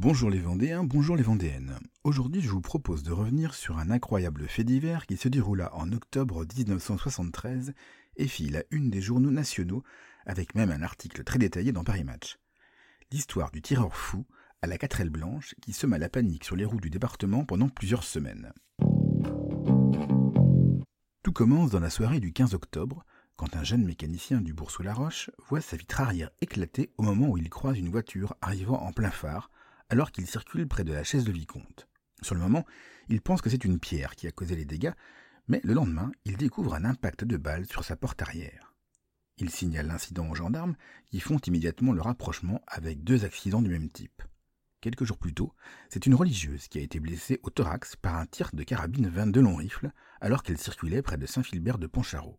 Bonjour les Vendéens, bonjour les Vendéennes. Aujourd'hui, je vous propose de revenir sur un incroyable fait divers qui se déroula en octobre 1973 et fit la une des journaux nationaux, avec même un article très détaillé dans Paris Match. L'histoire du tireur fou à la quatrelle blanche qui sema la panique sur les routes du département pendant plusieurs semaines. Tout commence dans la soirée du 15 octobre, quand un jeune mécanicien du Bourg-sous-la-Roche voit sa vitre arrière éclater au moment où il croise une voiture arrivant en plein phare, alors qu'il circule près de la chaise de vicomte. Sur le moment, il pense que c'est une pierre qui a causé les dégâts, mais le lendemain, il découvre un impact de balle sur sa porte arrière. Il signale l'incident aux gendarmes, qui font immédiatement le rapprochement avec deux accidents du même type. Quelques jours plus tôt, c'est une religieuse qui a été blessée au thorax par un tir de carabine 22 long rifle alors qu'elle circulait près de Saint-Philbert de Pontcharot.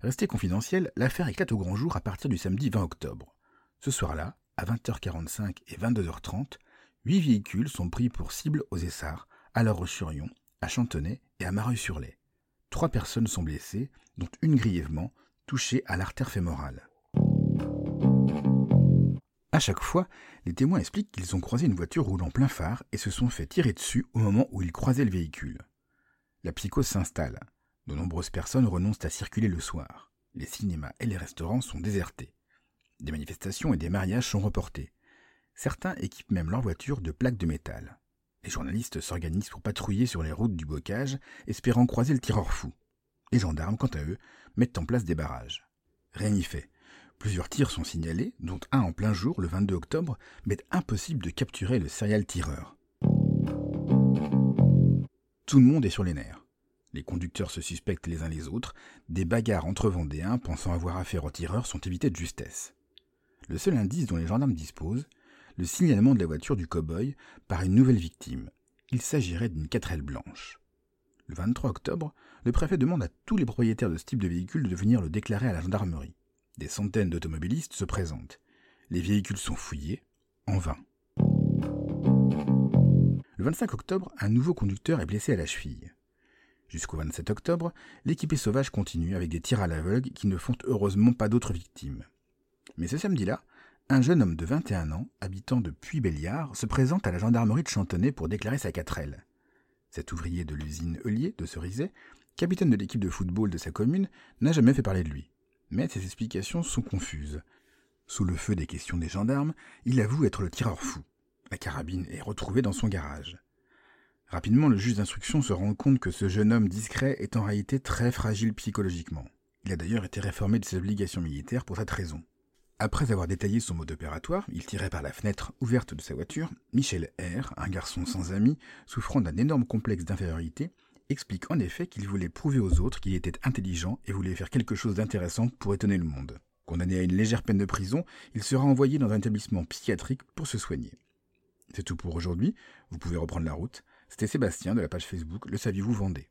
Restée confidentielle, l'affaire éclate au grand jour à partir du samedi 20 octobre. Ce soir-là, à 20h45 et 22h30, huit véhicules sont pris pour cible aux Essarts, à La Roche-sur-Yon, à Chantenay et à Mareuil-sur-Lay. Trois personnes sont blessées, dont une grièvement, touchée à l'artère fémorale. À chaque fois, les témoins expliquent qu'ils ont croisé une voiture roulant plein phare et se sont fait tirer dessus au moment où ils croisaient le véhicule. La psychose s'installe. De nombreuses personnes renoncent à circuler le soir. Les cinémas et les restaurants sont désertés. Des manifestations et des mariages sont reportés. Certains équipent même leur voiture de plaques de métal. Les journalistes s'organisent pour patrouiller sur les routes du bocage, espérant croiser le tireur fou. Les gendarmes, quant à eux, mettent en place des barrages. Rien n'y fait. Plusieurs tirs sont signalés, dont un en plein jour, le 22 octobre, mais impossible de capturer le serial tireur. Tout le monde est sur les nerfs. Les conducteurs se suspectent les uns les autres, des bagarres entre Vendéens pensant avoir affaire au tireur sont évitées de justesse. Le seul indice dont les gendarmes disposent, le signalement de la voiture du cow-boy par une nouvelle victime. Il s'agirait d'une 4L blanche. Le 23 octobre, le préfet demande à tous les propriétaires de ce type de véhicule de venir le déclarer à la gendarmerie. Des centaines d'automobilistes se présentent. Les véhicules sont fouillés, en vain. Le 25 octobre, un nouveau conducteur est blessé à la cheville. Jusqu'au 27 octobre, l'équipée sauvage continue avec des tirs à l'aveugle qui ne font heureusement pas d'autres victimes. Mais ce samedi-là, un jeune homme de 21 ans, habitant de Puy-Béliard, se présente à la gendarmerie de Chantonnay pour déclarer sa quatrelle. Cet ouvrier de l'usine Eulier de Cerizay, capitaine de l'équipe de football de sa commune, n'a jamais fait parler de lui. Mais ses explications sont confuses. Sous le feu des questions des gendarmes, il avoue être le tireur fou. La carabine est retrouvée dans son garage. Rapidement, le juge d'instruction se rend compte que ce jeune homme discret est en réalité très fragile psychologiquement. Il a d'ailleurs été réformé de ses obligations militaires pour cette raison. Après avoir détaillé son mode opératoire, il tirait par la fenêtre ouverte de sa voiture, Michel R., un garçon sans amis, souffrant d'un énorme complexe d'infériorité, explique en effet qu'il voulait prouver aux autres qu'il était intelligent et voulait faire quelque chose d'intéressant pour étonner le monde. Condamné à une légère peine de prison, il sera envoyé dans un établissement psychiatrique pour se soigner. C'est tout pour aujourd'hui, vous pouvez reprendre la route. C'était Sébastien de la page Facebook Le Saviez-vous Vendée.